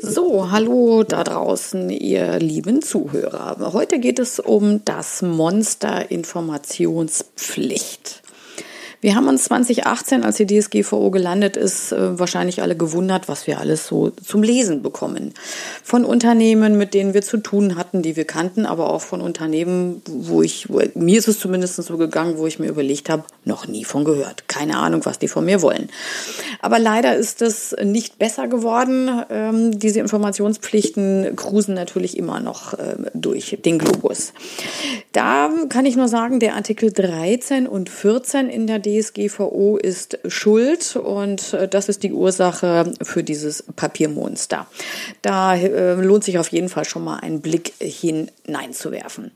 So, hallo da draußen, ihr lieben Zuhörer. Heute geht es um das Monster Informationspflicht. Wir haben uns 2018, als die DSGVO gelandet ist, äh, wahrscheinlich alle gewundert, was wir alles so zum Lesen bekommen. Von Unternehmen, mit denen wir zu tun hatten, die wir kannten, aber auch von Unternehmen, wo ich, wo, mir ist es zumindest so gegangen, wo ich mir überlegt habe, noch nie von gehört. Keine Ahnung, was die von mir wollen. Aber leider ist es nicht besser geworden. Ähm, diese Informationspflichten cruisen natürlich immer noch äh, durch den Globus. Da kann ich nur sagen, der Artikel 13 und 14 in der ist schuld und äh, das ist die Ursache für dieses Papiermonster. Da äh, lohnt sich auf jeden Fall schon mal einen Blick hineinzuwerfen.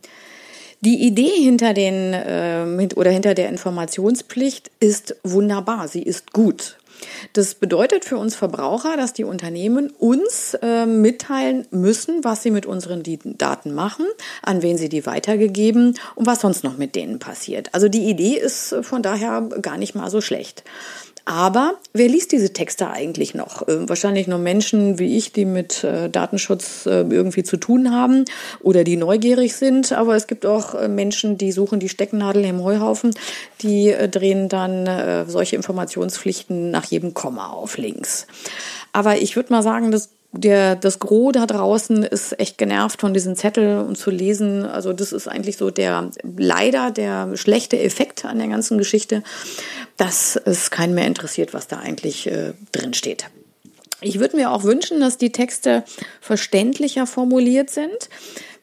Die Idee hinter den äh, oder hinter der Informationspflicht ist wunderbar, sie ist gut. Das bedeutet für uns Verbraucher, dass die Unternehmen uns äh, mitteilen müssen, was sie mit unseren Daten machen, an wen sie die weitergegeben und was sonst noch mit denen passiert. Also die Idee ist von daher gar nicht mal so schlecht. Aber wer liest diese Texte eigentlich noch? Äh, wahrscheinlich nur Menschen wie ich, die mit äh, Datenschutz äh, irgendwie zu tun haben oder die neugierig sind. Aber es gibt auch Menschen, die suchen die Stecknadel im Heuhaufen. Die drehen dann solche Informationspflichten nach jedem Komma auf links. Aber ich würde mal sagen, das der, das Gros da draußen ist echt genervt von diesen Zetteln und zu lesen. Also das ist eigentlich so der, leider der schlechte Effekt an der ganzen Geschichte, dass es keinen mehr interessiert, was da eigentlich äh, drin steht. Ich würde mir auch wünschen, dass die Texte verständlicher formuliert sind.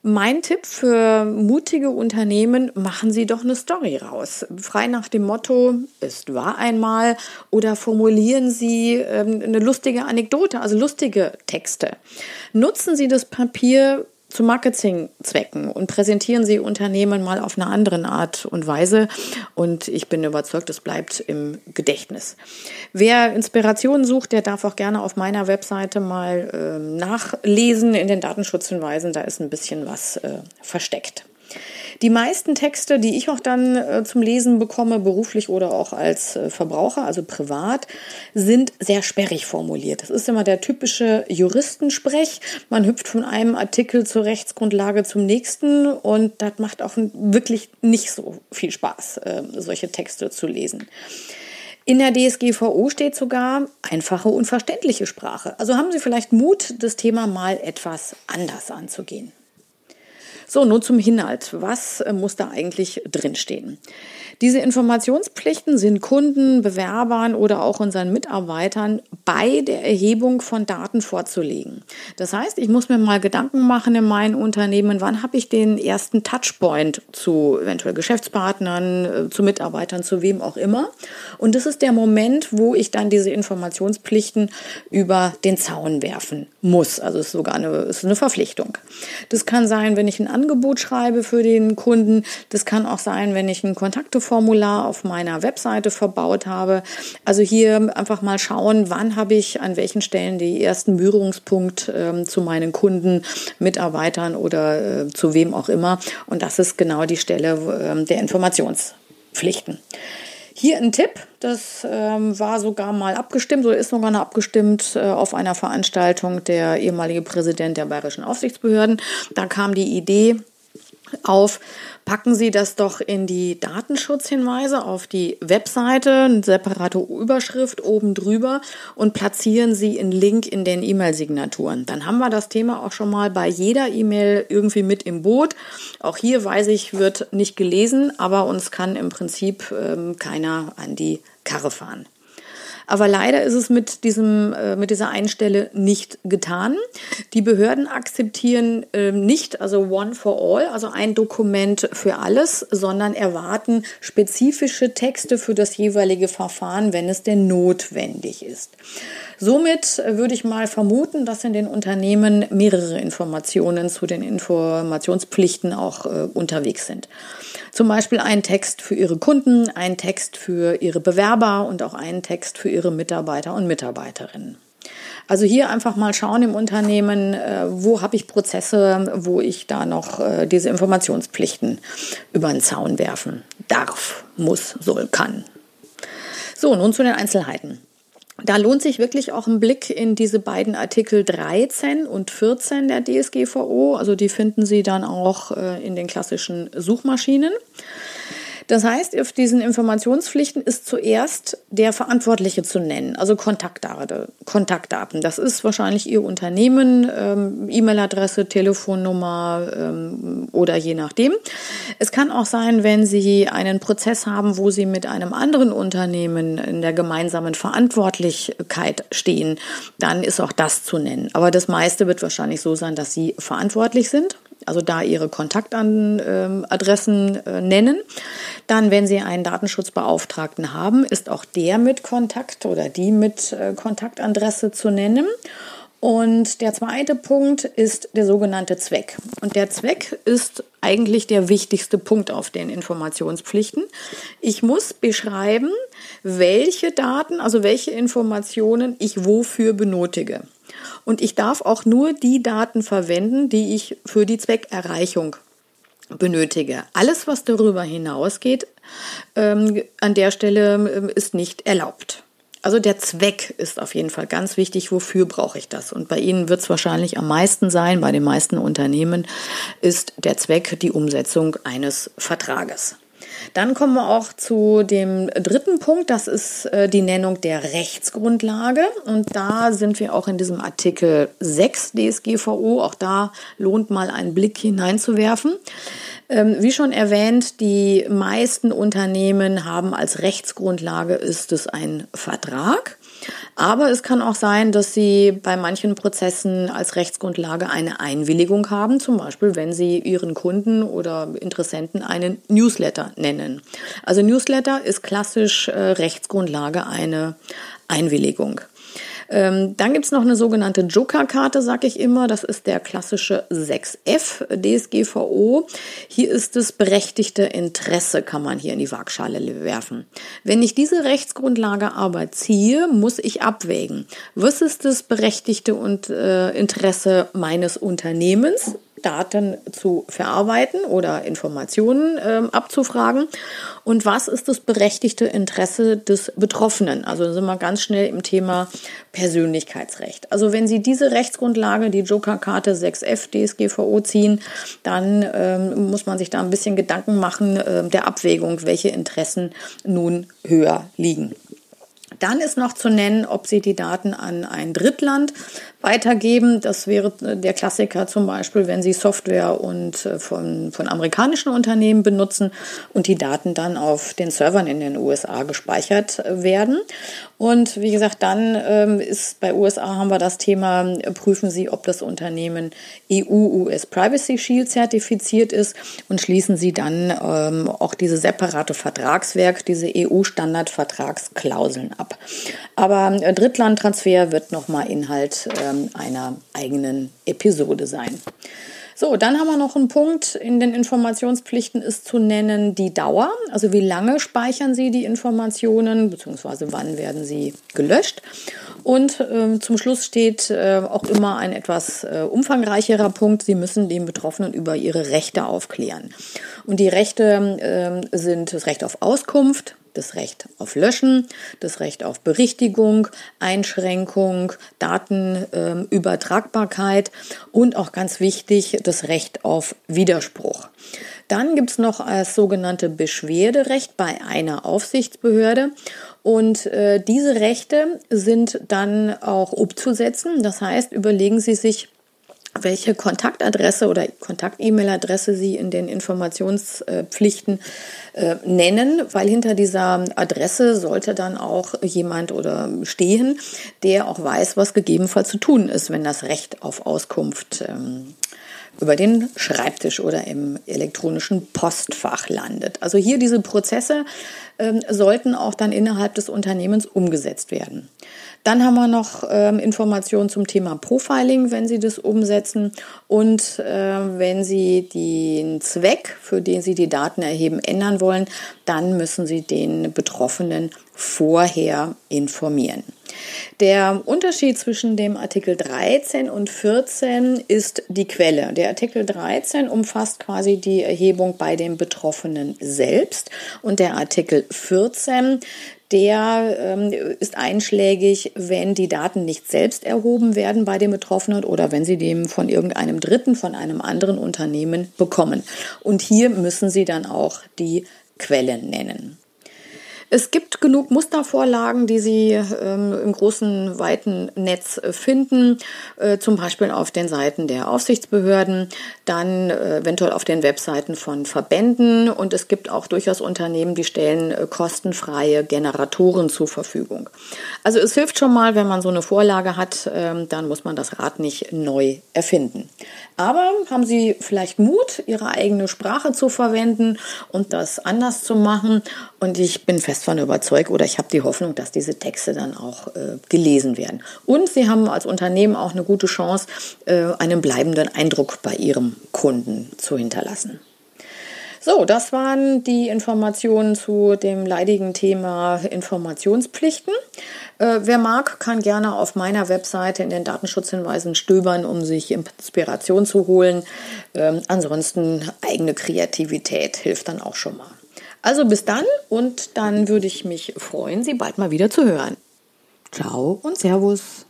Mein Tipp für mutige Unternehmen, machen Sie doch eine Story raus. Frei nach dem Motto, es war einmal oder formulieren Sie ähm, eine lustige Anekdote, also lustige Texte. Nutzen Sie das Papier zu Marketingzwecken und präsentieren sie Unternehmen mal auf eine andere Art und Weise. Und ich bin überzeugt, es bleibt im Gedächtnis. Wer Inspirationen sucht, der darf auch gerne auf meiner Webseite mal äh, nachlesen in den Datenschutzhinweisen. Da ist ein bisschen was äh, versteckt. Die meisten Texte, die ich auch dann äh, zum Lesen bekomme, beruflich oder auch als äh, Verbraucher, also privat, sind sehr sperrig formuliert. Das ist immer der typische Juristensprech. Man hüpft von einem Artikel zur Rechtsgrundlage zum nächsten und das macht auch wirklich nicht so viel Spaß, äh, solche Texte zu lesen. In der DSGVO steht sogar einfache und verständliche Sprache. Also haben Sie vielleicht Mut, das Thema mal etwas anders anzugehen. So, nun zum Inhalt. Was äh, muss da eigentlich drinstehen? Diese Informationspflichten sind Kunden, Bewerbern oder auch unseren Mitarbeitern bei der Erhebung von Daten vorzulegen. Das heißt, ich muss mir mal Gedanken machen in meinem Unternehmen, wann habe ich den ersten Touchpoint zu eventuell Geschäftspartnern, äh, zu Mitarbeitern, zu wem auch immer. Und das ist der Moment, wo ich dann diese Informationspflichten über den Zaun werfen muss. Also es ist sogar eine, ist eine Verpflichtung. Das kann sein, wenn ich ein Angebot schreibe für den Kunden. Das kann auch sein, wenn ich ein Kontakteformular auf meiner Webseite verbaut habe. Also hier einfach mal schauen, wann habe ich an welchen Stellen die ersten Berührungspunkt äh, zu meinen Kunden, Mitarbeitern oder äh, zu wem auch immer. Und das ist genau die Stelle äh, der Informationspflichten. Hier ein Tipp, das ähm, war sogar mal abgestimmt oder ist sogar noch abgestimmt äh, auf einer Veranstaltung der ehemalige Präsident der bayerischen Aufsichtsbehörden. Da kam die Idee auf, packen Sie das doch in die Datenschutzhinweise auf die Webseite, eine separate Überschrift oben drüber und platzieren Sie einen Link in den E-Mail-Signaturen. Dann haben wir das Thema auch schon mal bei jeder E-Mail irgendwie mit im Boot. Auch hier weiß ich, wird nicht gelesen, aber uns kann im Prinzip ähm, keiner an die Karre fahren. Aber leider ist es mit, diesem, äh, mit dieser Einstelle nicht getan. Die Behörden akzeptieren äh, nicht, also one for all, also ein Dokument für alles, sondern erwarten spezifische Texte für das jeweilige Verfahren, wenn es denn notwendig ist. Somit würde ich mal vermuten, dass in den Unternehmen mehrere Informationen zu den Informationspflichten auch äh, unterwegs sind. Zum Beispiel ein Text für Ihre Kunden, ein Text für Ihre Bewerber und auch einen Text für Ihre Mitarbeiter und Mitarbeiterinnen. Also hier einfach mal schauen im Unternehmen, äh, wo habe ich Prozesse, wo ich da noch äh, diese Informationspflichten über den Zaun werfen darf, muss, soll, kann. So, nun zu den Einzelheiten. da lohnt sich wirklich auch ein Blick in diese beiden Artikel 13 und 14 der DSGVO. Also die finden Sie dann auch äh, in den klassischen Suchmaschinen. Das heißt, auf diesen Informationspflichten ist zuerst der Verantwortliche zu nennen, also Kontaktdaten. Das ist wahrscheinlich Ihr Unternehmen, ähm, E-Mail-Adresse, Telefonnummer ähm, oder je nachdem. Es kann auch sein, wenn Sie einen Prozess haben, wo Sie mit einem anderen Unternehmen in der gemeinsamen Verantwortlichkeit stehen, dann ist auch das zu nennen. Aber das meiste wird wahrscheinlich so sein, dass Sie verantwortlich sind also da Ihre Kontaktadressen äh, nennen. Dann, wenn Sie einen Datenschutzbeauftragten haben, ist auch der mit Kontakt oder die mit äh, Kontaktadresse zu nennen. Und der zweite Punkt ist der sogenannte Zweck. Und der Zweck ist eigentlich der wichtigste Punkt auf den Informationspflichten. Ich muss beschreiben, welche Daten, also welche Informationen ich wofür benötige. Und ich darf auch nur die Daten verwenden, die ich für die Zweckerreichung benötige. Alles, was darüber hinausgeht, ähm, an der Stelle ähm, ist nicht erlaubt. Also der Zweck ist auf jeden Fall ganz wichtig. Wofür brauche ich das? Und bei Ihnen wird es wahrscheinlich am meisten sein, bei den meisten Unternehmen ist der Zweck die Umsetzung eines Vertrages. Dann kommen wir auch zu dem dritten Punkt, das ist äh, die Nennung der Rechtsgrundlage. Und da sind wir auch in diesem Artikel 6 DSGVO. Auch da lohnt mal einen Blick hineinzuwerfen. Ähm, wie schon erwähnt, die meisten Unternehmen haben als Rechtsgrundlage ist es ein Vertrag. Aber es kann auch sein, dass Sie bei manchen Prozessen als Rechtsgrundlage eine Einwilligung haben, zum Beispiel wenn Sie Ihren Kunden oder Interessenten einen Newsletter nennen. Also Newsletter ist klassisch äh, Rechtsgrundlage eine Einwilligung. Ähm, dann gibt's noch eine sogenannte Joker-Karte, sag ich immer. Das ist der klassische 6F DSGVO. Hier ist das berechtigte Interesse, kann man hier in die Waagschale werfen. Wenn ich diese Rechtsgrundlage aber ziehe, muss ich abwägen. Was ist das berechtigte und, äh, Interesse meines Unternehmens? Daten zu verarbeiten oder Informationen äh, abzufragen und was ist das berechtigte Interesse des Betroffenen. Also sind wir ganz schnell im Thema Persönlichkeitsrecht. Also wenn Sie diese Rechtsgrundlage, die Joker-Karte 6f DSGVO ziehen, dann ähm, muss man sich da ein bisschen Gedanken machen äh, der Abwägung, welche Interessen nun höher liegen. Dann ist noch zu nennen, ob Sie die Daten an ein Drittland weitergeben. Das wäre äh, der Klassiker zum Beispiel, wenn Sie Software und äh, von, von amerikanischen Unternehmen benutzen und die Daten dann auf den Servern in den USA gespeichert äh, werden. Und wie gesagt, dann ähm, ist bei USA haben wir das Thema, prüfen Sie, ob das Unternehmen EU-US Privacy Shield zertifiziert ist und schließen Sie dann ähm, auch diese separate Vertragswerk, diese EU-Standard-Vertragsklauseln ab. Aber Drittlandtransfer wird nochmal Inhalt äh, ähm, einer eigenen Episode sein. So, dann haben wir noch einen Punkt in den Informationspflichten ist zu nennen die Dauer. Also wie lange speichern Sie die Informationen, beziehungsweise wann werden sie gelöscht. Und äh, zum Schluss steht äh, auch immer ein etwas äh, umfangreicherer Punkt. Sie müssen den Betroffenen über ihre Rechte aufklären. Und die Rechte ähm, sind das Recht auf Auskunft, das Recht auf Löschen, das Recht auf Berichtigung, Einschränkung, Datenübertragbarkeit ähm, und auch ganz wichtig das Recht auf Widerspruch. Dann gibt es noch das sogenannte Beschwerderecht bei einer Aufsichtsbehörde. Und äh, diese Rechte sind dann auch umzusetzen. Das heißt, überlegen Sie sich, welche Kontaktadresse oder Kontakt-E-Mail-Adresse Sie in den Informationspflichten äh, nennen, weil hinter dieser Adresse sollte dann auch jemand oder stehen, der auch weiß, was gegebenenfalls zu tun ist, wenn das Recht auf Auskunft ähm, über den Schreibtisch oder im elektronischen Postfach landet. Also hier diese Prozesse ähm, sollten auch dann innerhalb des Unternehmens umgesetzt werden. Dann haben wir noch ähm, Informationen zum Thema Profiling, wenn Sie das umsetzen. Und äh, wenn Sie den Zweck, für den Sie die Daten erheben, ändern wollen, dann müssen Sie den Betroffenen vorher informieren. Der Unterschied zwischen dem Artikel 13 und 14 ist die Quelle. Der Artikel 13 umfasst quasi die Erhebung bei dem Betroffenen selbst und der Artikel 14 der ähm, ist einschlägig, wenn die Daten nicht selbst erhoben werden bei dem Betroffenen oder wenn sie dem von irgendeinem Dritten, von einem anderen Unternehmen bekommen. Und hier müssen Sie dann auch die Quellen nennen. Es gibt genug Mustervorlagen, die Sie ähm, im großen, weiten Netz äh, finden, äh, zum Beispiel auf den Seiten der Aufsichtsbehörden, dann äh, eventuell auf den Webseiten von Verbänden und es gibt auch durchaus Unternehmen, die stellen äh, kostenfreie Generatoren zur Verfügung. Also es hilft schon mal, wenn man so eine Vorlage hat, ähm, dann muss man das Rad nicht neu erfinden. Aber haben Sie vielleicht Mut, Ihre eigene Sprache zu verwenden und das anders zu machen? Und ich bin fest von überzeugt oder ich habe die Hoffnung, dass diese Texte dann auch äh, gelesen werden. Und Sie haben als Unternehmen auch eine gute Chance, äh, einen bleibenden Eindruck bei Ihrem Kunden zu hinterlassen. So, das waren die Informationen zu dem leidigen Thema Informationspflichten. Äh, wer mag, kann gerne auf meiner Webseite in den Datenschutzhinweisen stöbern, um sich Inspiration zu holen. Ähm, ansonsten eigene Kreativität hilft dann auch schon mal. Also bis dann und dann würde ich mich freuen, Sie bald mal wieder zu hören. Ciao und Servus.